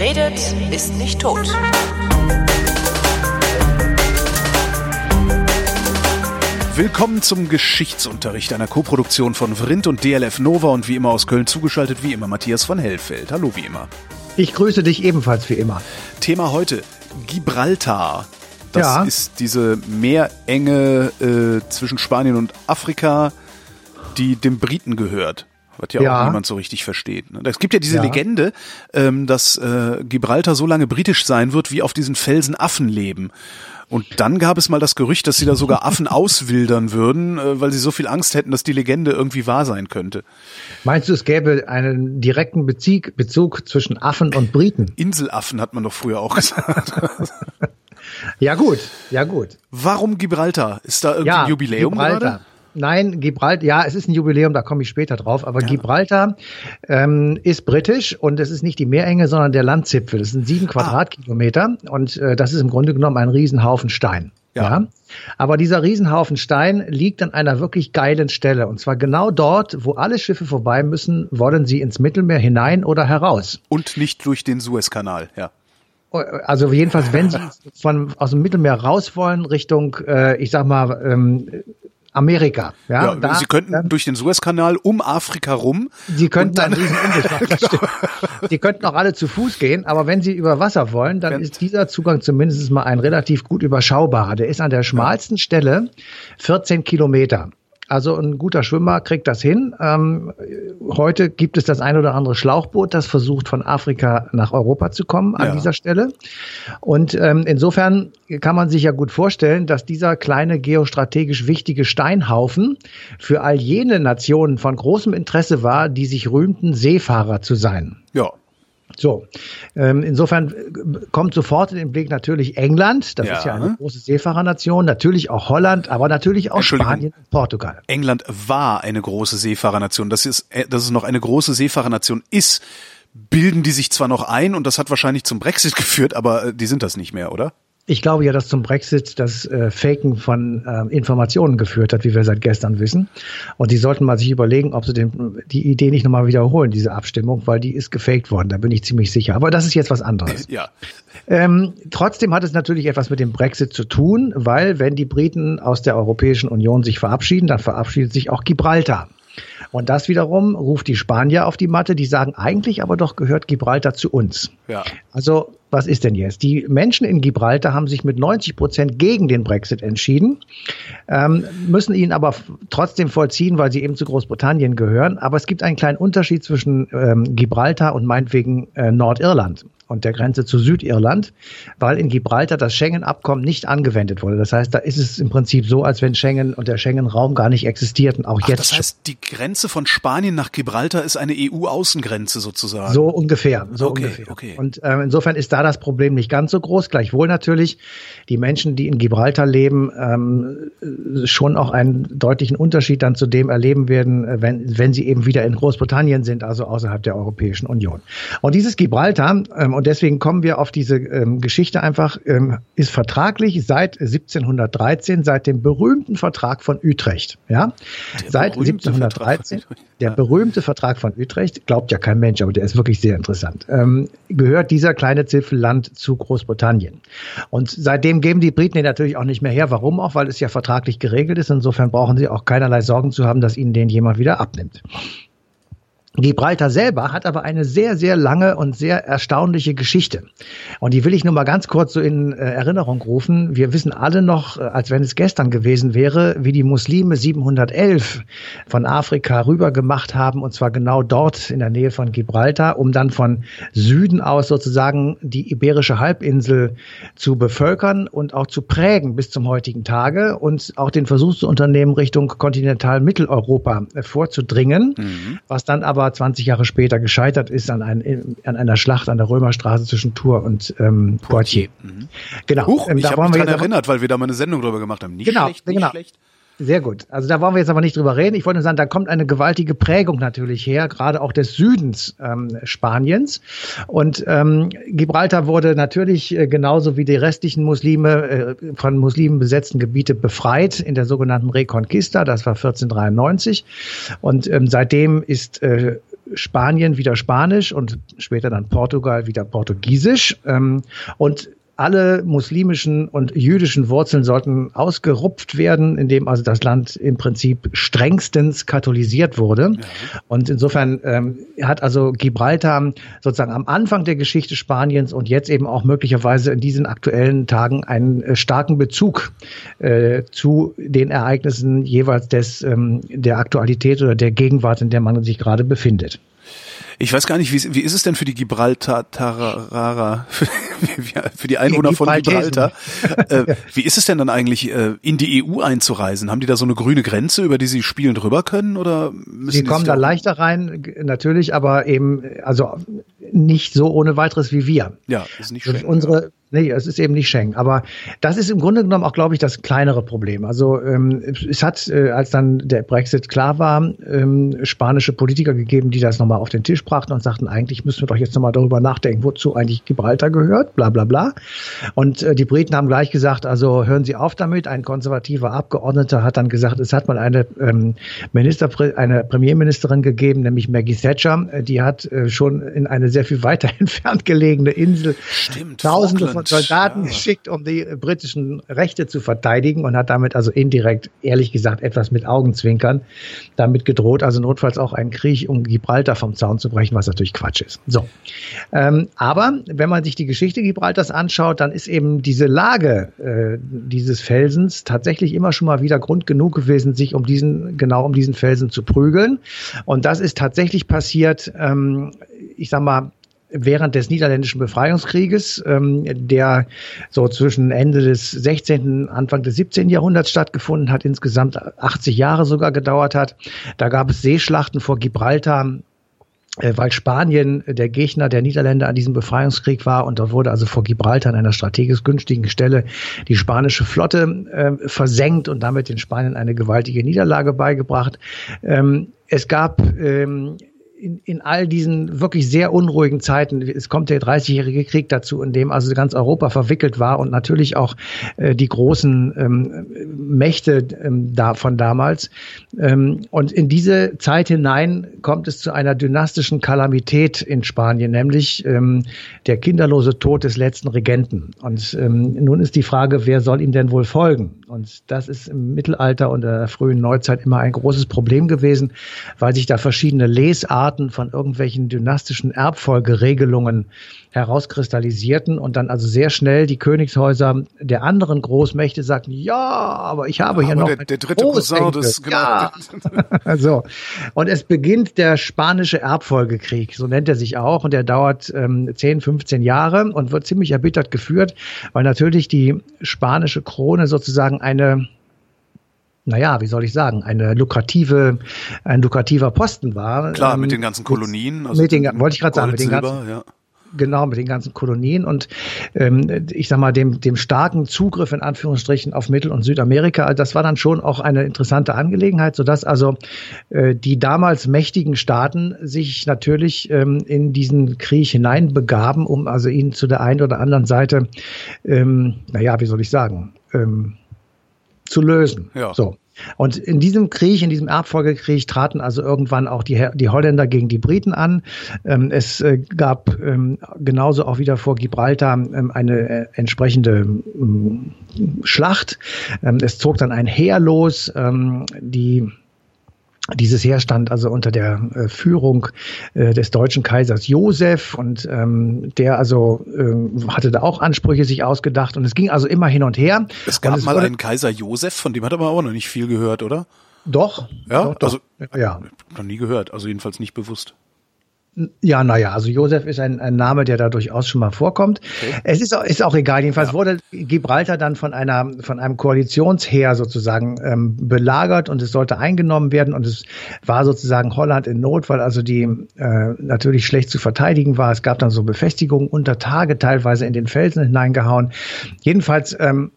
Wer redet, ist nicht tot. Willkommen zum Geschichtsunterricht einer Koproduktion von Vrindt und DLF Nova und wie immer aus Köln zugeschaltet, wie immer Matthias von Hellfeld. Hallo wie immer. Ich grüße dich ebenfalls wie immer. Thema heute Gibraltar. Das Ja. ist diese Meerenge äh, zwischen Spanien und Afrika, die dem Briten gehört. Was ja, auch Ja. niemand so richtig versteht. ne? Es gibt ja diese Ja. Legende, ähm, dass äh, Gibraltar so lange britisch sein wird, wie auf diesen Felsen Affen leben. Und dann gab es mal das Gerücht, dass sie da sogar Affen auswildern würden, äh, weil sie so viel Angst hätten, dass die Legende irgendwie wahr sein könnte. Meinst du, es gäbe einen direkten Bezug, Bezug zwischen Affen und Briten? Inselaffen hat man doch früher auch gesagt. Ja gut, ja gut. Warum Gibraltar? Ist da irgendwie Ja, ein Jubiläum Gibraltar. gerade? Nein, Gibraltar, ja, es ist ein Jubiläum, da komme ich später drauf, aber Gibraltar ähm, ist britisch und es ist nicht die Meerenge, sondern der Landzipfel. Das sind Ah. sieben Quadratkilometer und äh, das ist im Grunde genommen ein Riesenhaufen Stein. Ja. Aber dieser Riesenhaufen Stein liegt an einer wirklich geilen Stelle. Und zwar genau dort, wo alle Schiffe vorbei müssen, wollen sie ins Mittelmeer hinein oder heraus. Und nicht durch den Suezkanal, ja. Also jedenfalls, wenn sie von aus dem Mittelmeer raus wollen, Richtung, äh, ich sag mal, ähm, Amerika. Ja, Ja, da, sie könnten dann- durch den Suezkanal um Afrika rum. Sie könnten dann- riesen Umweg machen. stimmt. Sie könnten auch alle zu Fuß gehen, aber wenn Sie über Wasser wollen, dann ist dieser Zugang zumindest mal ein relativ gut überschaubarer. Der ist an der schmalsten Stelle 14 Kilometer. Also ein guter Schwimmer kriegt das hin. Ähm, heute gibt es das ein oder andere Schlauchboot, das versucht von Afrika nach Europa zu kommen an Ja. dieser Stelle. Und ähm, insofern kann man sich ja gut vorstellen, dass dieser kleine geostrategisch wichtige Steinhaufen für all jene Nationen von großem Interesse war, die sich rühmten, Seefahrer zu sein. Ja. So, ähm, insofern äh, kommt sofort in den Blick natürlich England, das Ja. ist ja eine große Seefahrernation, natürlich auch Holland, aber natürlich auch. Spanien und Portugal. England war eine große Seefahrernation. Das ist, äh, dass es noch eine große Seefahrernation ist, bilden die sich zwar noch ein und das hat wahrscheinlich zum Brexit geführt, aber äh, die sind das nicht mehr, oder? Ich glaube ja, dass zum Brexit das äh, Faken von äh, Informationen geführt hat, wie wir seit gestern wissen. Und die sollten mal sich überlegen, ob sie den, die Idee nicht nochmal wiederholen, diese Abstimmung, weil die ist gefaked worden, da bin ich ziemlich sicher. Aber das ist jetzt was anderes. Ja. Ähm, trotzdem hat es natürlich etwas mit dem Brexit zu tun, weil wenn die Briten aus der Europäischen Union sich verabschieden, dann verabschiedet sich auch Gibraltar. Und das wiederum ruft die Spanier auf die Matte, die sagen eigentlich aber doch gehört Gibraltar zu uns. Ja. Also, was ist denn jetzt? Die Menschen in Gibraltar haben sich mit 90 Prozent gegen den Brexit entschieden, ähm, müssen ihn aber trotzdem vollziehen, weil sie eben zu Großbritannien gehören. Aber es gibt einen kleinen Unterschied zwischen ähm, Gibraltar und meinetwegen äh, Nordirland und der Grenze zu Südirland, weil in Gibraltar das Schengen-Abkommen nicht angewendet wurde. Das heißt, da ist es im Prinzip so, als wenn Schengen und der Schengen-Raum gar nicht existierten, auch Ach, jetzt das heißt, die Grenze von Spanien nach Gibraltar ist eine EU-Außengrenze sozusagen. So ungefähr, so Okay, ungefähr. okay. Und ähm, insofern ist da das Problem nicht ganz so groß. Gleichwohl natürlich die Menschen, die in Gibraltar leben, ähm, äh, schon auch einen deutlichen Unterschied dann zu dem erleben werden, äh, wenn, wenn sie eben wieder in Großbritannien sind, also außerhalb der Europäischen Union. Und dieses Gibraltar, ähm, und deswegen kommen wir auf diese ähm, Geschichte einfach, ähm, ist vertraglich seit 1713, seit dem berühmten Vertrag von Utrecht. Ja? Seit berühmte Vertrag 1713, von Utrecht. der berühmte Vertrag von Utrecht, glaubt ja kein Mensch, aber der ist wirklich sehr interessant, ähm, gehört dieser kleine Zipfelland zu Großbritannien. Und seitdem geben die Briten den natürlich auch nicht mehr her. Warum auch? Weil es ja vertraglich geregelt ist. Insofern brauchen sie auch keinerlei Sorgen zu haben, dass ihnen den jemand wieder abnimmt. Gibraltar selber hat aber eine sehr, sehr lange und sehr erstaunliche Geschichte. Und die will ich nur mal ganz kurz so in äh, Erinnerung rufen. Wir wissen alle noch, äh, als wenn es gestern gewesen wäre, wie die Muslime 711 von Afrika rüber gemacht haben, und zwar genau dort in der Nähe von Gibraltar, um dann von Süden aus sozusagen die iberische Halbinsel zu bevölkern und auch zu prägen bis zum heutigen Tage und auch den Versuch zu unternehmen, Richtung Kontinental-Mitteleuropa äh, vorzudringen, was dann aber 20 Jahre später gescheitert ist an, ein, an einer Schlacht an der Römerstraße zwischen Tours und ähm, Poitiers. Genau. Huch, Ähm, ich habe mich daran erinnert, weil wir da mal eine Sendung drüber gemacht haben. Nicht Genau, schlecht, nicht genau. schlecht. Sehr gut. Also da wollen wir jetzt aber nicht drüber reden. Ich wollte nur sagen, da kommt eine gewaltige Prägung natürlich her, gerade auch des Südens ähm, Spaniens. Und ähm, Gibraltar wurde natürlich äh, genauso wie die restlichen Muslime äh, von Muslimen besetzten Gebiete befreit in der sogenannten Reconquista. Das war 1493. Und ähm, seitdem ist äh, Spanien wieder Spanisch und später dann Portugal wieder Portugiesisch. Ähm, und alle muslimischen und jüdischen Wurzeln sollten ausgerupft werden, indem also das Land im Prinzip strengstens katholisiert wurde. Ja. Und insofern ähm, hat also Gibraltar sozusagen am Anfang der Geschichte Spaniens und jetzt eben auch möglicherweise in diesen aktuellen Tagen einen äh, starken Bezug äh, zu den Ereignissen jeweils des ähm, der Aktualität oder der Gegenwart, in der man sich gerade befindet. Ich weiß gar nicht, wie, wie ist es denn für die Gibraltarer, für, für die Einwohner von Gibraltar? Äh, wie ist es denn dann eigentlich, äh, in die EU einzureisen? Haben die da so eine grüne Grenze, über die sie spielen drüber können? Oder müssen sie kommen da leichter rein, natürlich, aber eben, also nicht so ohne weiteres wie wir. Ja, ist nicht schön. Unsere, Nee, es ist eben nicht Schengen. Aber das ist im Grunde genommen auch, glaube ich, das kleinere Problem. Also ähm, es hat, äh, als dann der Brexit klar war, ähm, spanische Politiker gegeben, die das nochmal auf den Tisch brachten und sagten, eigentlich müssen wir doch jetzt nochmal darüber nachdenken, wozu eigentlich Gibraltar gehört, bla bla bla. Und äh, die Briten haben gleich gesagt, also hören Sie auf damit. Ein konservativer Abgeordneter hat dann gesagt, es hat mal eine ähm, Minister, eine Premierministerin gegeben, nämlich Maggie Thatcher, die hat äh, schon in eine sehr viel weiter entfernt gelegene Insel Stimmt, Tausende von Soldaten ja. geschickt, um die britischen Rechte zu verteidigen und hat damit also indirekt, ehrlich gesagt, etwas mit Augenzwinkern damit gedroht, also notfalls auch einen Krieg um Gibraltar vom Zaun zu brechen, was natürlich Quatsch ist. So. Ähm, aber wenn man sich die Geschichte Gibraltars anschaut, dann ist eben diese Lage äh, dieses Felsens tatsächlich immer schon mal wieder Grund genug gewesen, sich um diesen, genau um diesen Felsen zu prügeln. Und das ist tatsächlich passiert, ähm, ich sag mal, während des niederländischen Befreiungskrieges, ähm, der so zwischen Ende des 16., Anfang des 17. Jahrhunderts stattgefunden hat, insgesamt 80 Jahre sogar gedauert hat. Da gab es Seeschlachten vor Gibraltar, äh, weil Spanien der Gegner der Niederländer an diesem Befreiungskrieg war und dort wurde also vor Gibraltar an einer strategisch günstigen Stelle die spanische Flotte äh, versenkt und damit den Spaniern eine gewaltige Niederlage beigebracht. Ähm, es gab ähm, in, in all diesen wirklich sehr unruhigen Zeiten, es kommt der 30-jährige Krieg dazu, in dem also ganz Europa verwickelt war und natürlich auch äh, die großen ähm, Mächte ähm, da von damals. Ähm, und in diese Zeit hinein kommt es zu einer dynastischen Kalamität in Spanien, nämlich ähm, der kinderlose Tod des letzten Regenten. Und ähm, nun ist die Frage, wer soll ihm denn wohl folgen? Und das ist im Mittelalter und der frühen Neuzeit immer ein großes Problem gewesen, weil sich da verschiedene Lesarten von irgendwelchen dynastischen Erbfolgeregelungen herauskristallisierten und dann also sehr schnell die Königshäuser der anderen Großmächte sagten, ja, aber ich habe ja, hier noch der, der dritte Cousin des, genau. Ja. so. Und es beginnt der spanische Erbfolgekrieg, so nennt er sich auch, und der dauert ähm, 10, 15 Jahre und wird ziemlich erbittert geführt, weil natürlich die spanische Krone sozusagen eine naja, wie soll ich sagen, eine lukrative, ein lukrativer Posten war. Klar, mit ähm, den ganzen Kolonien. Also mit den, wollte ich gerade sagen, mit den ganzen, ja. Genau, mit den ganzen Kolonien und ähm, ich sag mal, dem, dem starken Zugriff in Anführungsstrichen auf Mittel- und Südamerika, das war dann schon auch eine interessante Angelegenheit, sodass also äh, die damals mächtigen Staaten sich natürlich ähm, in diesen Krieg hineinbegaben, um also ihn zu der einen oder anderen Seite, ähm, naja, wie soll ich sagen, ähm, zu lösen. Ja. So. Und in diesem Krieg, in diesem Erbfolgekrieg traten also irgendwann auch die, die Holländer gegen die Briten an. Ähm, es äh, gab ähm, genauso auch wieder vor Gibraltar ähm, eine äh, entsprechende Schlacht. es zog dann ein Heer los. die dieses Heer stand also unter der äh, Führung äh, des deutschen Kaisers Josef und ähm, der also äh, hatte da auch Ansprüche sich ausgedacht und es ging also immer hin und her. Es gab es mal einen Kaiser Josef, von dem hat aber auch noch nicht viel gehört, oder? Doch. Ja, doch, doch. also ja. noch nie gehört, also jedenfalls nicht bewusst. Ja, naja, also Josef ist ein, ein Name, der da durchaus schon mal vorkommt. Okay. Es ist, ist auch egal. Jedenfalls ja. wurde Gibraltar dann von einer von einem Koalitionsheer sozusagen ähm, belagert und es sollte eingenommen werden und es war sozusagen Holland in Not, weil also die äh, natürlich schlecht zu verteidigen war. Es gab dann so Befestigungen unter Tage teilweise in den Felsen hineingehauen. Jedenfalls ähm,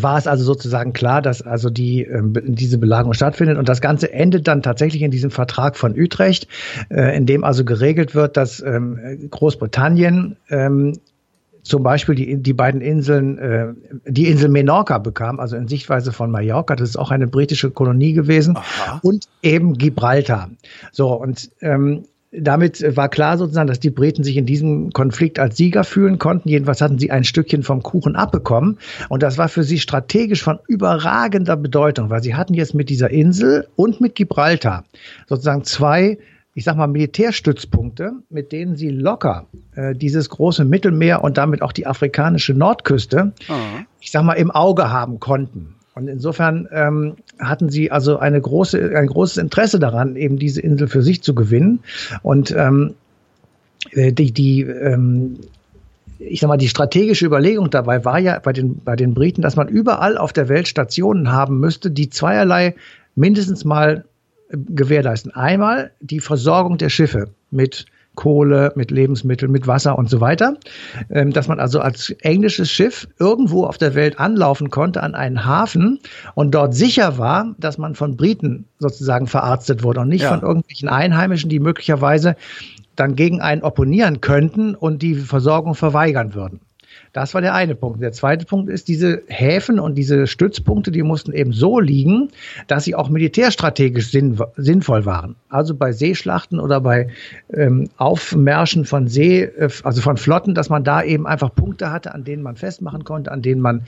war es also sozusagen klar, dass also die äh, diese Belagerung stattfindet und das Ganze endet dann tatsächlich in diesem Vertrag von Utrecht, äh, in dem also geregelt wird, dass ähm, Großbritannien ähm, zum Beispiel die, die beiden Inseln, äh, die Insel Menorca bekam, also in Sichtweise von Mallorca, das ist auch eine britische Kolonie gewesen, Aha. und eben Gibraltar. So, und ähm, damit war klar sozusagen, dass die Briten sich in diesem Konflikt als Sieger fühlen konnten. Jedenfalls hatten sie ein Stückchen vom Kuchen abbekommen. Und das war für sie strategisch von überragender Bedeutung, weil sie hatten jetzt mit dieser Insel und mit Gibraltar sozusagen zwei ich sag mal, Militärstützpunkte, mit denen sie locker äh, dieses große Mittelmeer und damit auch die afrikanische Nordküste, mhm. ich sag mal, im Auge haben konnten. Und insofern ähm, hatten sie also eine große, ein großes Interesse daran, eben diese Insel für sich zu gewinnen. Und ähm, äh, die, die ähm, ich sag mal, die strategische Überlegung dabei war ja bei den, bei den Briten, dass man überall auf der Welt Stationen haben müsste, die zweierlei mindestens mal gewährleisten. Einmal die Versorgung der Schiffe mit Kohle, mit Lebensmitteln, mit Wasser und so weiter. Ähm, dass man also als englisches Schiff irgendwo auf der Welt anlaufen konnte an einen Hafen und dort sicher war, dass man von Briten sozusagen verarztet wurde und nicht ja. von irgendwelchen Einheimischen, die möglicherweise dann gegen einen opponieren könnten und die Versorgung verweigern würden. Das war der eine Punkt. Der zweite Punkt ist, diese Häfen und diese Stützpunkte, die mussten eben so liegen, dass sie auch militärstrategisch sinn, sinnvoll waren. Also bei Seeschlachten oder bei ähm, Aufmärschen von See, äh, also von Flotten, dass man da eben einfach Punkte hatte, an denen man festmachen konnte, an denen man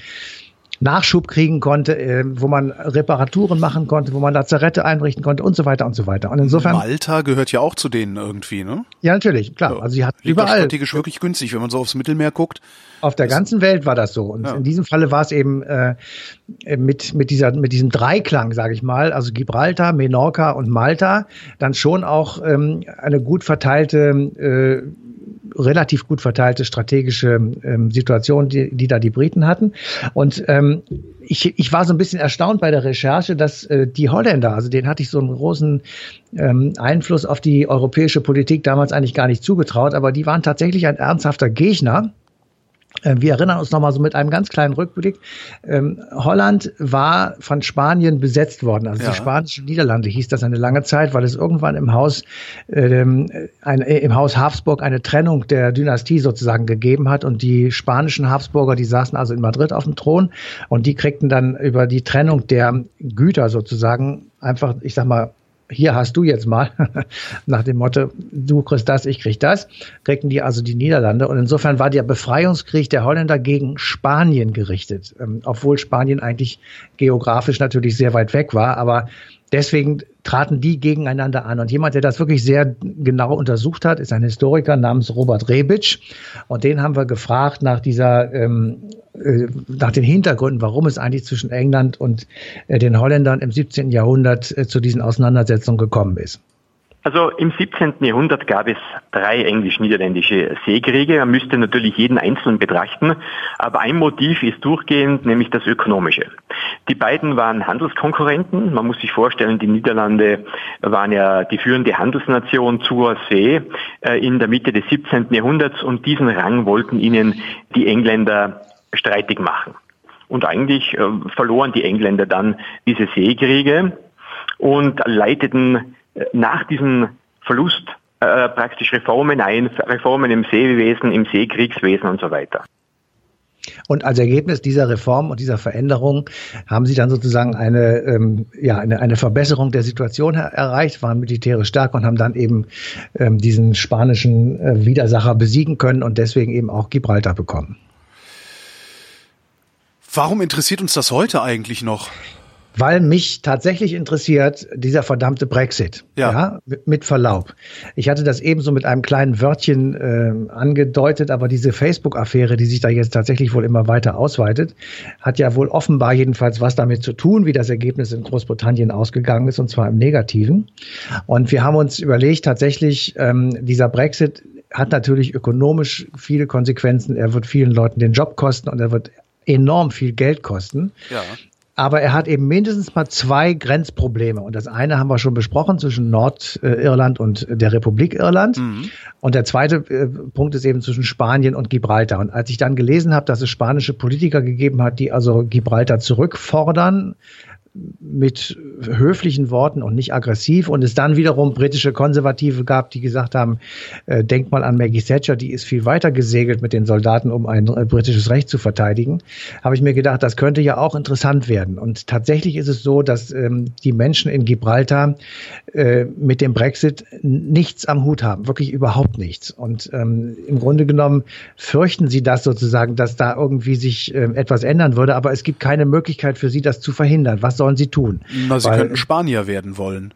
Nachschub kriegen konnte, äh, wo man Reparaturen machen konnte, wo man Lazarette einrichten konnte und so weiter und so weiter. Und insofern Malta gehört ja auch zu denen irgendwie, ne? Ja, natürlich, klar. Also sie hat überall strategisch wirklich günstig, wenn man so aufs Mittelmeer guckt. Auf der ganzen Welt war das so. Und ja. in diesem Falle war es eben äh, mit mit dieser mit diesem Dreiklang, sage ich mal, also Gibraltar, Menorca und Malta, dann schon auch ähm, eine gut verteilte äh, relativ gut verteilte strategische ähm, Situation, die, die da die Briten hatten. Und ähm, ich, ich war so ein bisschen erstaunt bei der Recherche, dass äh, die Holländer, also denen hatte ich so einen großen ähm, Einfluss auf die europäische Politik damals eigentlich gar nicht zugetraut, aber die waren tatsächlich ein ernsthafter Gegner äh, wir erinnern uns nochmal so mit einem ganz kleinen Rückblick. Ähm, Holland war von Spanien besetzt worden. Also ja. die spanischen Niederlande hieß das eine lange Zeit, weil es irgendwann im Haus, ähm, ein, äh, im Haus Habsburg eine Trennung der Dynastie sozusagen gegeben hat. Und die spanischen Habsburger, die saßen also in Madrid auf dem Thron und die kriegten dann über die Trennung der Güter sozusagen einfach, ich sag mal, hier hast du jetzt mal, nach dem Motto, du kriegst das, ich krieg das, kriegten die also die Niederlande. Und insofern war der Befreiungskrieg der Holländer gegen Spanien gerichtet, ähm, obwohl Spanien eigentlich geografisch natürlich sehr weit weg war. Aber deswegen traten die gegeneinander an. Und jemand, der das wirklich sehr genau untersucht hat, ist ein Historiker namens Robert Rebic. Und den haben wir gefragt nach dieser, ähm, äh, nach den Hintergründen, warum es eigentlich zwischen England und äh, den Holländern im 17. Jahrhundert äh, zu diesen Auseinandersetzungen gekommen ist. Also im 17. Jahrhundert gab es drei englisch-niederländische Seekriege. Man müsste natürlich jeden einzelnen betrachten, aber ein Motiv ist durchgehend, nämlich das ökonomische. Die beiden waren Handelskonkurrenten. Man muss sich vorstellen, die Niederlande waren ja die führende Handelsnation zur See äh, in der Mitte des 17. Jahrhunderts und diesen Rang wollten ihnen die Engländer streitig machen. Und eigentlich äh, verloren die Engländer dann diese Seekriege und leiteten nach diesem Verlust äh, praktisch Reformen ein, Reformen im Seewesen, im Seekriegswesen und so weiter. Und als Ergebnis dieser Reform und dieser Veränderung haben sie dann sozusagen eine, ähm, ja, eine, eine Verbesserung der Situation erreicht, waren militärisch stark und haben dann eben ähm, diesen spanischen äh, Widersacher besiegen können und deswegen eben auch Gibraltar bekommen. Warum interessiert uns das heute eigentlich noch? Weil mich tatsächlich interessiert dieser verdammte Brexit. Ja. ja mit Verlaub. Ich hatte das ebenso mit einem kleinen Wörtchen äh, angedeutet, aber diese Facebook-Affäre, die sich da jetzt tatsächlich wohl immer weiter ausweitet, hat ja wohl offenbar jedenfalls was damit zu tun, wie das Ergebnis in Großbritannien ausgegangen ist, und zwar im Negativen. Und wir haben uns überlegt, tatsächlich, ähm, dieser Brexit hat natürlich ökonomisch viele Konsequenzen. Er wird vielen Leuten den Job kosten und er wird enorm viel Geld kosten. Ja. Aber er hat eben mindestens mal zwei Grenzprobleme. Und das eine haben wir schon besprochen zwischen Nordirland und der Republik Irland. Mhm. Und der zweite äh, Punkt ist eben zwischen Spanien und Gibraltar. Und als ich dann gelesen habe, dass es spanische Politiker gegeben hat, die also Gibraltar zurückfordern, mit höflichen Worten und nicht aggressiv und es dann wiederum britische Konservative gab, die gesagt haben, äh, denkt mal an Maggie Thatcher, die ist viel weiter gesegelt mit den Soldaten, um ein äh, britisches Recht zu verteidigen, habe ich mir gedacht, das könnte ja auch interessant werden. Und tatsächlich ist es so, dass ähm, die Menschen in Gibraltar äh, mit dem Brexit nichts am Hut haben, wirklich überhaupt nichts. Und ähm, im Grunde genommen fürchten sie das sozusagen, dass da irgendwie sich äh, etwas ändern würde, aber es gibt keine Möglichkeit für sie, das zu verhindern. Was sollen sie tun? Na, sie Weil, könnten Spanier werden wollen.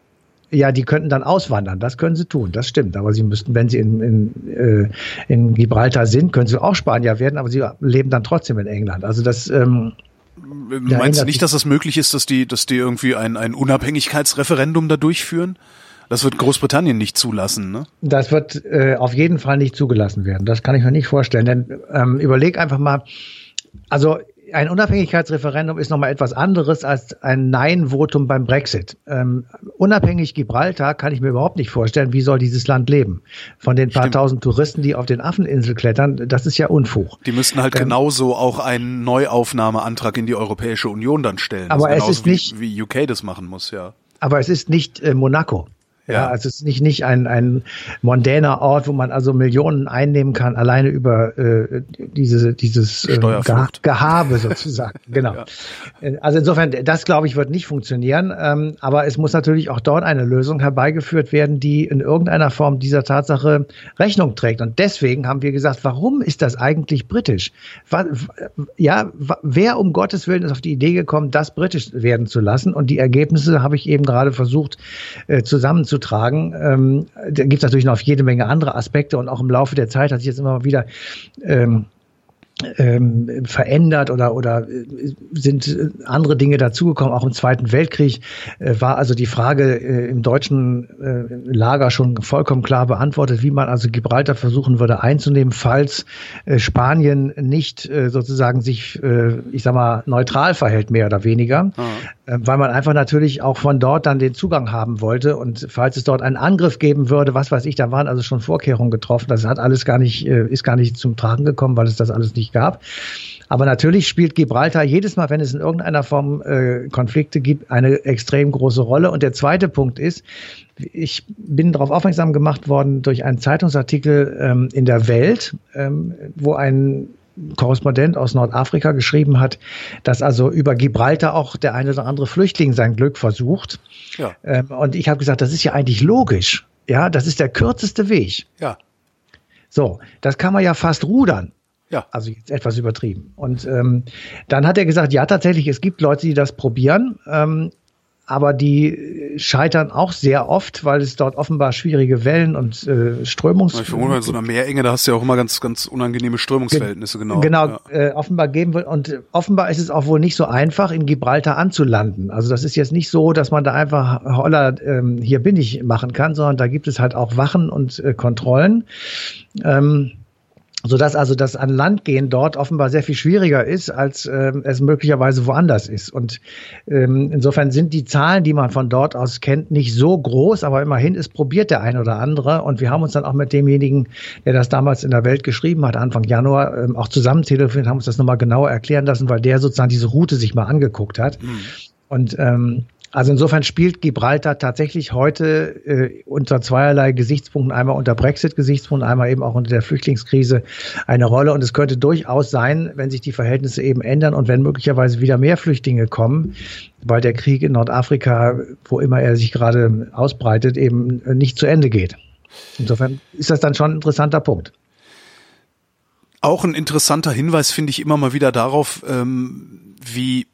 Ja, die könnten dann auswandern, das können sie tun, das stimmt. Aber sie müssten, wenn sie in, in, äh, in Gibraltar sind, können sie auch Spanier werden, aber sie leben dann trotzdem in England. Also das ähm, Meinst du nicht, dass es das möglich ist, dass die, dass die irgendwie ein, ein Unabhängigkeitsreferendum da durchführen? Das wird Großbritannien nicht zulassen, ne? Das wird äh, auf jeden Fall nicht zugelassen werden. Das kann ich mir nicht vorstellen. Denn ähm, überleg einfach mal, also ein Unabhängigkeitsreferendum ist nochmal etwas anderes als ein Nein-Votum beim Brexit. Ähm, unabhängig Gibraltar kann ich mir überhaupt nicht vorstellen, wie soll dieses Land leben. Von den paar Stimmt. tausend Touristen, die auf den Affeninsel klettern, das ist ja Unfug. Die müssten halt ähm, genauso auch einen Neuaufnahmeantrag in die Europäische Union dann stellen. Aber es ist nicht, wie, wie UK das machen muss, ja. Aber es ist nicht äh, Monaco. Ja, also es ist nicht, nicht ein, ein mondäner Ort, wo man also Millionen einnehmen kann, alleine über äh, diese, dieses äh, Gehabe sozusagen. genau. Ja. Äh, also insofern, das glaube ich, wird nicht funktionieren. Ähm, aber es muss natürlich auch dort eine Lösung herbeigeführt werden, die in irgendeiner Form dieser Tatsache Rechnung trägt. Und deswegen haben wir gesagt, warum ist das eigentlich britisch? Ja, wer um Gottes Willen ist auf die Idee gekommen, das britisch werden zu lassen? Und die Ergebnisse habe ich eben gerade versucht äh, zusammenzubringen beizutragen. Ähm, da gibt es natürlich noch jede Menge andere Aspekte und auch im Laufe der Zeit hat sich jetzt immer wieder ähm, ähm, verändert oder oder äh, sind andere Dinge dazugekommen. Auch im Zweiten Weltkrieg äh, war also die Frage äh, im deutschen äh, Lager schon vollkommen klar beantwortet, wie man also Gibraltar versuchen würde einzunehmen, falls äh, Spanien nicht äh, sozusagen sich, ich sag mal, neutral verhält, mehr oder weniger, mhm. Weil man einfach natürlich auch von dort dann den Zugang haben wollte und falls es dort einen Angriff geben würde, was weiß ich, da waren also schon Vorkehrungen getroffen. Das hat alles gar nicht, ist gar nicht zum Tragen gekommen, weil es das alles nicht nicht gab. Aber natürlich spielt Gibraltar jedes Mal, wenn es in irgendeiner Form äh, Konflikte gibt, eine extrem große Rolle. Und der zweite Punkt ist, ich bin darauf aufmerksam gemacht worden durch einen Zeitungsartikel ähm, in der Welt, ähm, wo ein Korrespondent aus Nordafrika geschrieben hat, dass also über Gibraltar auch der eine oder andere Flüchtling sein Glück versucht. Ja. Ähm, und ich habe gesagt, das ist ja eigentlich logisch. Ja, das ist der kürzeste Weg. Ja. So, das kann man ja fast rudern. Ja. Also jetzt etwas übertrieben. Und ähm, dann hat er gesagt, ja, tatsächlich, es gibt Leute, die das probieren. Ähm, aber die scheitern auch sehr oft, weil es dort offenbar schwierige Wellen und äh, Strömungs... Ich vermute, in so einer Meerenge, da hast du ja auch immer ganz, ganz unangenehme Strömungsverhältnisse, genau. Genau, ja. äh, offenbar geben wird. Und offenbar ist es auch wohl nicht so einfach, in Gibraltar anzulanden. Also das ist jetzt nicht so, dass man da einfach holla, ähm, hier bin ich machen kann, sondern da gibt es halt auch Wachen und äh, Kontrollen. Ähm, sodass also das an Land gehen dort offenbar sehr viel schwieriger ist, als ähm, es möglicherweise woanders ist. Und ähm, insofern sind die Zahlen, die man von dort aus kennt, nicht so groß, aber immerhin ist probiert der ein oder andere. Und wir haben uns dann auch mit demjenigen, der das damals in der Welt geschrieben hat, Anfang Januar, ähm, auch zusammen telefoniert, haben uns das nochmal genauer erklären lassen, weil der sozusagen diese Route sich mal angeguckt hat. Mhm. Und ähm, also insofern spielt Gibraltar tatsächlich heute äh, unter zweierlei Gesichtspunkten, einmal unter Brexit-Gesichtspunkten, einmal eben auch unter der Flüchtlingskrise eine Rolle. Und es könnte durchaus sein, wenn sich die Verhältnisse eben ändern und wenn möglicherweise wieder mehr Flüchtlinge kommen, weil der Krieg in Nordafrika, wo immer er sich gerade ausbreitet, eben nicht zu Ende geht. Insofern ist das dann schon ein interessanter Punkt. Auch ein interessanter Hinweis finde ich immer mal wieder darauf, ähm, wie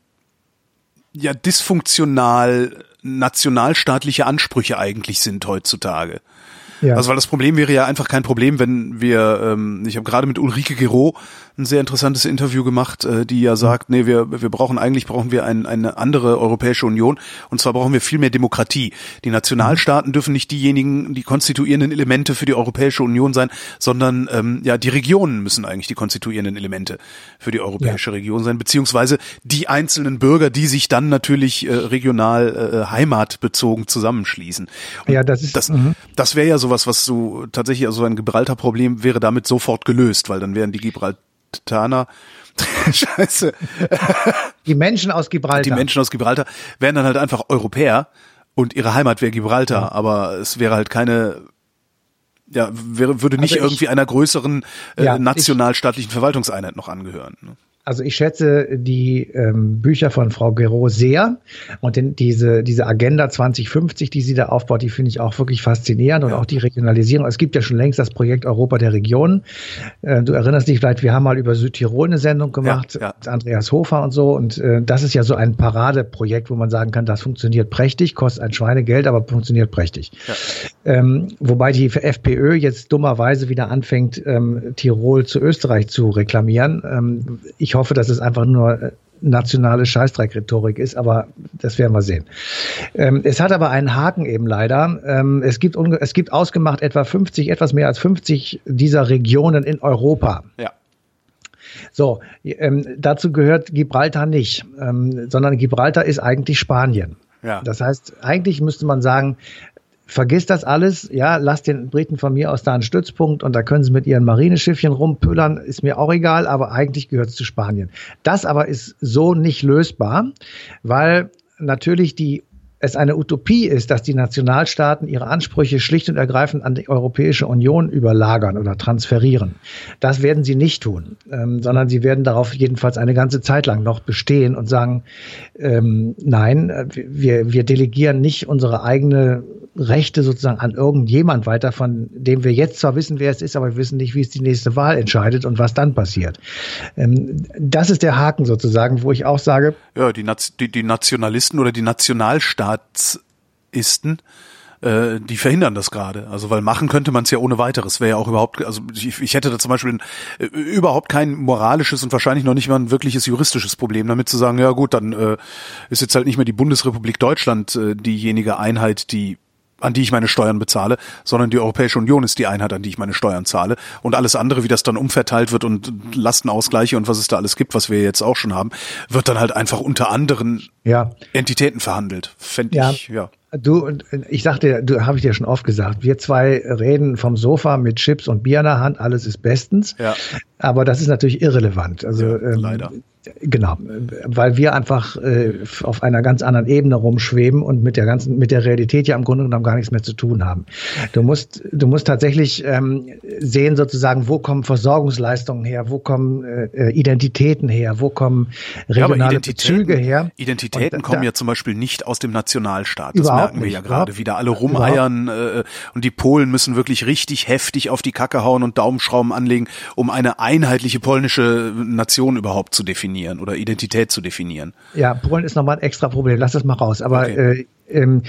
ja dysfunktional nationalstaatliche Ansprüche eigentlich sind heutzutage. Ja. Also weil das Problem wäre ja einfach kein Problem, wenn wir, ähm, ich habe gerade mit Ulrike Gero ein sehr interessantes Interview gemacht, äh, die ja sagt, nee, wir, wir brauchen eigentlich brauchen wir ein, eine andere Europäische Union und zwar brauchen wir viel mehr Demokratie. Die Nationalstaaten dürfen nicht diejenigen, die konstituierenden Elemente für die Europäische Union sein, sondern ähm, ja die Regionen müssen eigentlich die konstituierenden Elemente für die Europäische ja. Region sein, beziehungsweise die einzelnen Bürger, die sich dann natürlich äh, regional äh, heimatbezogen zusammenschließen. Und ja, das ist das, mhm. das wäre ja sowas, was so tatsächlich also ein Gibraltar-Problem wäre damit sofort gelöst, weil dann wären die Gibraltaner, Scheiße. Die Menschen aus Gibraltar. Die Menschen aus Gibraltar wären dann halt einfach Europäer und ihre Heimat wäre Gibraltar, ja. aber es wäre halt keine ja, wäre, würde nicht also ich, irgendwie einer größeren äh, ja, nationalstaatlichen ich, Verwaltungseinheit noch angehören. Ne? Also ich schätze die ähm, Bücher von Frau Gero sehr und den, diese, diese Agenda 2050, die sie da aufbaut, die finde ich auch wirklich faszinierend und ja. auch die Regionalisierung. Es gibt ja schon längst das Projekt Europa der Regionen. Äh, du erinnerst dich vielleicht, wir haben mal über Südtirol eine Sendung gemacht, ja, ja. Andreas Hofer und so und äh, das ist ja so ein Paradeprojekt, wo man sagen kann, das funktioniert prächtig, kostet ein Schweinegeld, aber funktioniert prächtig. Ähm, wobei die FPÖ jetzt dummerweise wieder anfängt, ähm, Tirol zu Österreich zu reklamieren. Ähm, ich hoffe, dass es einfach nur äh, nationale Scheißdreck-Rhetorik ist, aber das werden wir sehen. Ähm, es hat aber einen Haken eben leider. Ähm, es, gibt es gibt ausgemacht etwa 50, etwas mehr als 50 dieser Regionen in Europa. Ja. So, ähm, dazu gehört Gibraltar nicht, ähm, sondern Gibraltar ist eigentlich Spanien. Ja. Das heißt, eigentlich müsste man sagen, vergiss das alles, ja, lass den Briten von mir aus da einen Stützpunkt und da können sie mit ihren Marineschiffchen rumpüllern, ist mir auch egal, aber eigentlich gehört es zu Spanien. Das aber ist so nicht lösbar, weil natürlich die es eine Utopie ist, dass die Nationalstaaten ihre Ansprüche schlicht und ergreifend an die Europäische Union überlagern oder transferieren. Das werden sie nicht tun, ähm, sondern sie werden darauf jedenfalls eine ganze Zeit lang noch bestehen und sagen, ähm, nein, wir, wir delegieren nicht unsere eigene Rechte sozusagen an irgendjemand weiter, von dem wir jetzt zwar wissen, wer es ist, aber wir wissen nicht, wie es die nächste Wahl entscheidet und was dann passiert. Ähm, das ist der Haken sozusagen, wo ich auch sage. Ja, die, die, die Nationalisten oder die Nationalstaatsisten, äh, die verhindern das gerade. Also weil machen könnte man es ja ohne weiteres. Wäre ja auch überhaupt, also ich, ich hätte da zum Beispiel äh, überhaupt kein moralisches und wahrscheinlich noch nicht mal ein wirkliches juristisches Problem damit zu sagen, ja gut, dann äh, ist jetzt halt nicht mehr die Bundesrepublik Deutschland äh, diejenige Einheit, die an die ich meine Steuern bezahle, sondern die Europäische Union ist die Einheit, an die ich meine Steuern zahle. Und alles andere, wie das dann umverteilt wird und Lastenausgleiche und was es da alles gibt, was wir jetzt auch schon haben, wird dann halt einfach unter anderen ja. Entitäten verhandelt. Fände ja. ich, ja. Du, ich sagte, du habe ich dir schon oft gesagt, wir zwei reden vom Sofa mit Chips und Bier in der Hand, alles ist bestens. Ja. Aber das ist natürlich irrelevant. Also ja, ähm, leider. Genau, weil wir einfach äh, auf einer ganz anderen Ebene rumschweben und mit der ganzen, mit der Realität ja im Grunde genommen gar nichts mehr zu tun haben. Du musst, du musst tatsächlich ähm, sehen sozusagen, wo kommen Versorgungsleistungen her, wo kommen äh, Identitäten her, wo kommen regionale ja, Bezüge her. Identitäten und, kommen da, ja zum Beispiel nicht aus dem Nationalstaat. Das merken wir nicht, ja gerade wieder. Alle rumeiern äh, und die Polen müssen wirklich richtig heftig auf die Kacke hauen und Daumenschrauben anlegen, um eine einheitliche polnische Nation überhaupt zu definieren oder Identität zu definieren. Ja, Polen ist nochmal ein extra Problem. Lass das mal raus. Aber okay. äh, ähm,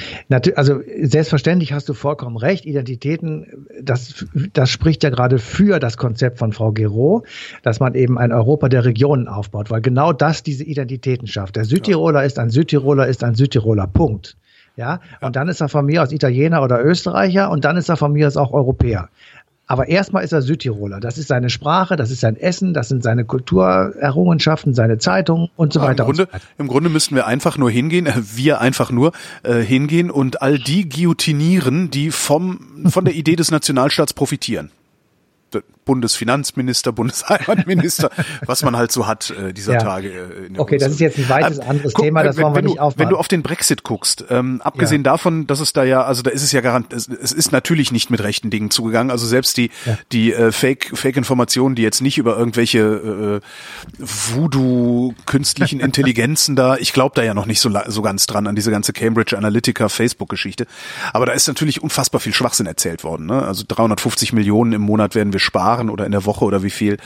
also selbstverständlich hast du vollkommen recht. Identitäten, das, das spricht ja gerade für das Konzept von Frau Gero, dass man eben ein Europa der Regionen aufbaut, weil genau das diese Identitäten schafft. Der Südtiroler ja. ist ein Südtiroler, ist ein Südtiroler. Punkt. Ja, und dann ist er von mir aus Italiener oder Österreicher und dann ist er von mir aus auch Europäer. Aber erstmal ist er Südtiroler. Das ist seine Sprache, das ist sein Essen, das sind seine Kulturerrungenschaften, seine Zeitungen und so weiter. Im Grunde, so. Im Grunde müssten wir einfach nur hingehen, äh, wir einfach nur äh, hingehen und all die guillotinieren, die vom, von der Idee des Nationalstaats profitieren. Bundesfinanzminister, Bundesheimatminister, was man halt so hat äh, dieser ja. Tage. Äh, okay, das ist jetzt ein weites ähm, anderes guck, Thema, das wollen wir nicht aufmachen. Wenn du auf den Brexit guckst, ähm, abgesehen ja. davon, dass es da ja, also da ist es ja garant, es, es ist natürlich nicht mit rechten Dingen zugegangen. Also selbst die ja. die äh, Fake Fake Informationen, die jetzt nicht über irgendwelche äh, Voodoo künstlichen Intelligenzen da, ich glaube da ja noch nicht so so ganz dran an diese ganze Cambridge Analytica Facebook Geschichte. Aber da ist natürlich unfassbar viel Schwachsinn erzählt worden. Ne? Also 350 Millionen im Monat werden wir sparen oder in der Woche oder wie viel.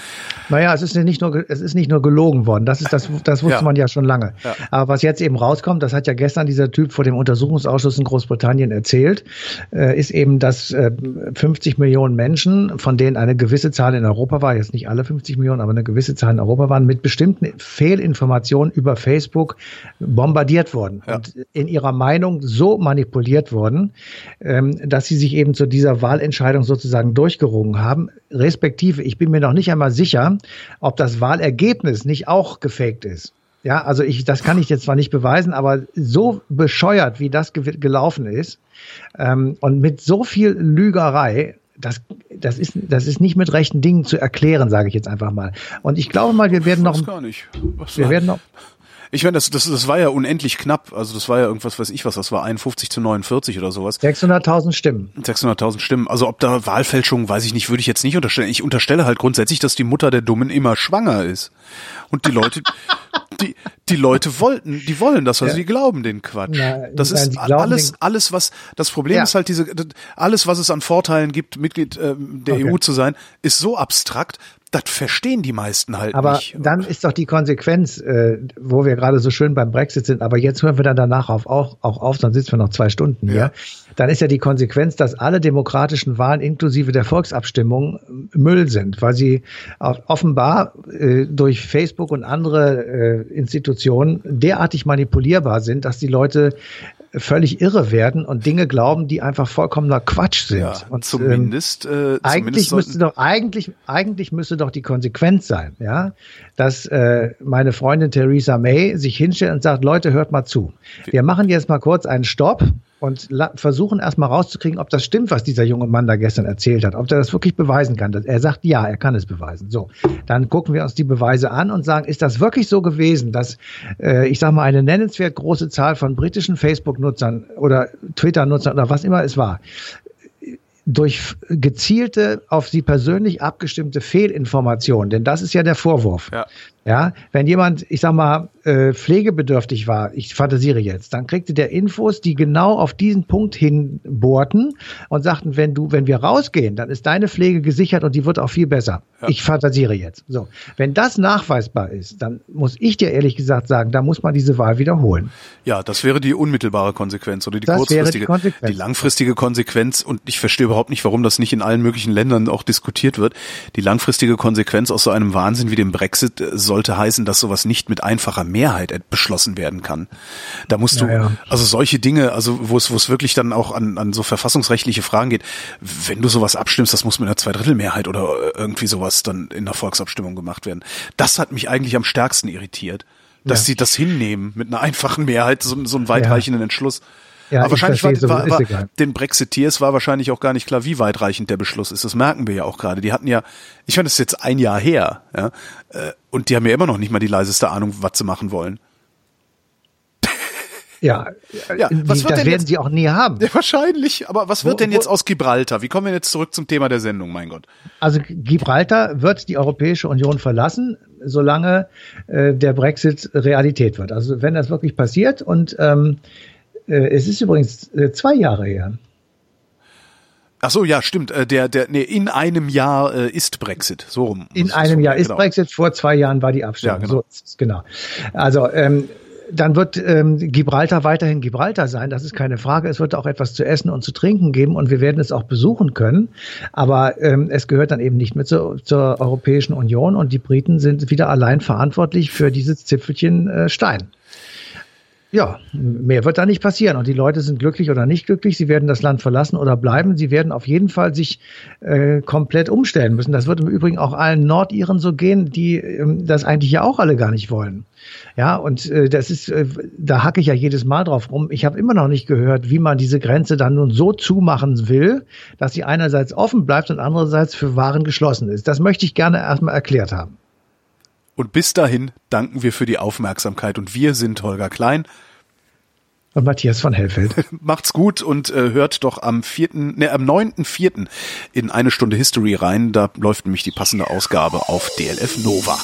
Naja, es ist nicht nur, es ist nicht nur gelogen worden. Das ist das, das wusste ja. man ja schon lange. Ja. Aber was jetzt eben rauskommt, das hat ja gestern dieser Typ vor dem Untersuchungsausschuss in Großbritannien erzählt, äh, ist eben, dass äh, 50 Millionen Menschen, von denen eine gewisse Zahl in Europa war, jetzt nicht alle 50 Millionen, aber eine gewisse Zahl in Europa waren, mit bestimmten Fehlinformationen über Facebook bombardiert worden ja. und in ihrer Meinung so manipuliert worden, ähm, dass sie sich eben zu dieser Wahlentscheidung sozusagen durchgerungen haben, respektive, ich bin mir noch nicht einmal sicher, ob das Wahlergebnis nicht auch gefaked ist. Ja, also ich, das kann ich jetzt zwar nicht beweisen, aber so bescheuert, wie das ge gelaufen ist, ähm, und mit so viel Lügerei, das, das, ist, das ist nicht mit rechten Dingen zu erklären, sage ich jetzt einfach mal. Und ich glaube mal, wir werden noch. Gar nicht. Was wir werden noch. Ich meine, das, das, das war ja unendlich knapp. Also das war ja irgendwas, weiß ich was, das war 51 zu 49 oder sowas. 600.000 Stimmen. 600.000 Stimmen. Also ob da Wahlfälschung, weiß ich nicht, würde ich jetzt nicht unterstellen. Ich unterstelle halt grundsätzlich, dass die Mutter der Dummen immer schwanger ist. Und die Leute, die, die Leute wollten, die wollen das, also ja. die glauben den Quatsch. Na, das ist alles, alles, was, das Problem ja. ist halt diese, alles, was es an Vorteilen gibt, Mitglied äh, der okay. EU zu sein, ist so abstrakt, das verstehen die meisten halt aber nicht. Aber dann ist doch die Konsequenz, äh, wo wir gerade so schön beim Brexit sind, aber jetzt hören wir dann danach auf, auch, auch auf, dann sitzen wir noch zwei Stunden hier. Ja. Dann ist ja die Konsequenz, dass alle demokratischen Wahlen inklusive der Volksabstimmung Müll sind, weil sie offenbar äh, durch Facebook und andere äh, Institutionen derartig manipulierbar sind, dass die Leute völlig irre werden und Dinge glauben, die einfach vollkommener Quatsch sind. Ja, und zumindest, ähm, äh, eigentlich zumindest müsste doch eigentlich eigentlich müsste doch die Konsequenz sein, ja, dass äh, meine Freundin Theresa May sich hinstellt und sagt, Leute, hört mal zu. Wir machen jetzt mal kurz einen Stopp und versuchen erstmal rauszukriegen, ob das stimmt, was dieser junge Mann da gestern erzählt hat, ob er das wirklich beweisen kann. Er sagt, ja, er kann es beweisen. So, dann gucken wir uns die Beweise an und sagen, ist das wirklich so gewesen, dass, äh, ich sage mal, eine nennenswert große Zahl von britischen Facebook-Nutzern oder Twitter-Nutzern oder was immer es war, durch gezielte, auf sie persönlich abgestimmte Fehlinformationen, denn das ist ja der Vorwurf. Ja. Ja, wenn jemand, ich sag mal, äh, pflegebedürftig war, ich fantasiere jetzt, dann kriegte der Infos, die genau auf diesen Punkt hinbohrten und sagten, wenn du, wenn wir rausgehen, dann ist deine Pflege gesichert und die wird auch viel besser. Ja. Ich fantasiere jetzt. So, wenn das nachweisbar ist, dann muss ich dir ehrlich gesagt sagen, da muss man diese Wahl wiederholen. Ja, das wäre die unmittelbare Konsequenz oder die das kurzfristige, die, Konsequenz. die langfristige Konsequenz. Und ich verstehe überhaupt nicht, warum das nicht in allen möglichen Ländern auch diskutiert wird. Die langfristige Konsequenz aus so einem Wahnsinn wie dem Brexit sollte heißen, dass sowas nicht mit einfacher Mehrheit beschlossen werden kann. Da musst du, ja, ja. also solche Dinge, also wo es, wo es wirklich dann auch an, an so verfassungsrechtliche Fragen geht, wenn du sowas abstimmst, das muss mit einer Zweidrittelmehrheit oder irgendwie sowas dann in der Volksabstimmung gemacht werden. Das hat mich eigentlich am stärksten irritiert, dass ja. sie das hinnehmen mit einer einfachen Mehrheit, so, so einen weitreichenden Entschluss. Ja, Aber wahrscheinlich war, war, war den Brexiteers war wahrscheinlich auch gar nicht klar, wie weitreichend der Beschluss ist. Das merken wir ja auch gerade. Die hatten ja, ich fand das ist jetzt ein Jahr her, ja, äh, und die haben ja immer noch nicht mal die leiseste Ahnung, was sie machen wollen. Ja, ja was die, wird das werden jetzt? sie auch nie haben. Ja, wahrscheinlich. Aber was wird wo, denn jetzt wo, aus Gibraltar? Wie kommen wir jetzt zurück zum Thema der Sendung, mein Gott? Also Gibraltar wird die Europäische Union verlassen, solange äh, der Brexit Realität wird. Also wenn das wirklich passiert und ähm, äh, es ist übrigens äh, zwei Jahre her. Ach so, ja, stimmt. Äh, der, der, nee, in einem Jahr äh, ist Brexit. So rum. In einem so, Jahr ist genau. Brexit. Vor zwei Jahren war die Abstimmung. Ja, genau. So ist es, genau. Also ähm, dann wird ähm, Gibraltar weiterhin Gibraltar sein. Das ist keine Frage. Es wird auch etwas zu essen und zu trinken geben und wir werden es auch besuchen können. Aber ähm, es gehört dann eben nicht mehr zur, zur Europäischen Union und die Briten sind wieder allein verantwortlich für dieses Zipfelchen äh, Stein. Ja, mehr wird da nicht passieren. Und die Leute sind glücklich oder nicht glücklich. Sie werden das Land verlassen oder bleiben. Sie werden auf jeden Fall sich äh, komplett umstellen müssen. Das wird im Übrigen auch allen Nordiren so gehen, die ähm, das eigentlich ja auch alle gar nicht wollen. Ja, und äh, das ist, äh, da hacke ich ja jedes Mal drauf rum. Ich habe immer noch nicht gehört, wie man diese Grenze dann nun so zumachen will, dass sie einerseits offen bleibt und andererseits für Waren geschlossen ist. Das möchte ich gerne erstmal erklärt haben. Und bis dahin danken wir für die Aufmerksamkeit und wir sind Holger Klein und Matthias von Hellfeld. Macht's gut und äh, hört doch am vierten, ne, am neunten vierten in eine Stunde History rein. Da läuft nämlich die passende Ausgabe auf DLF Nova.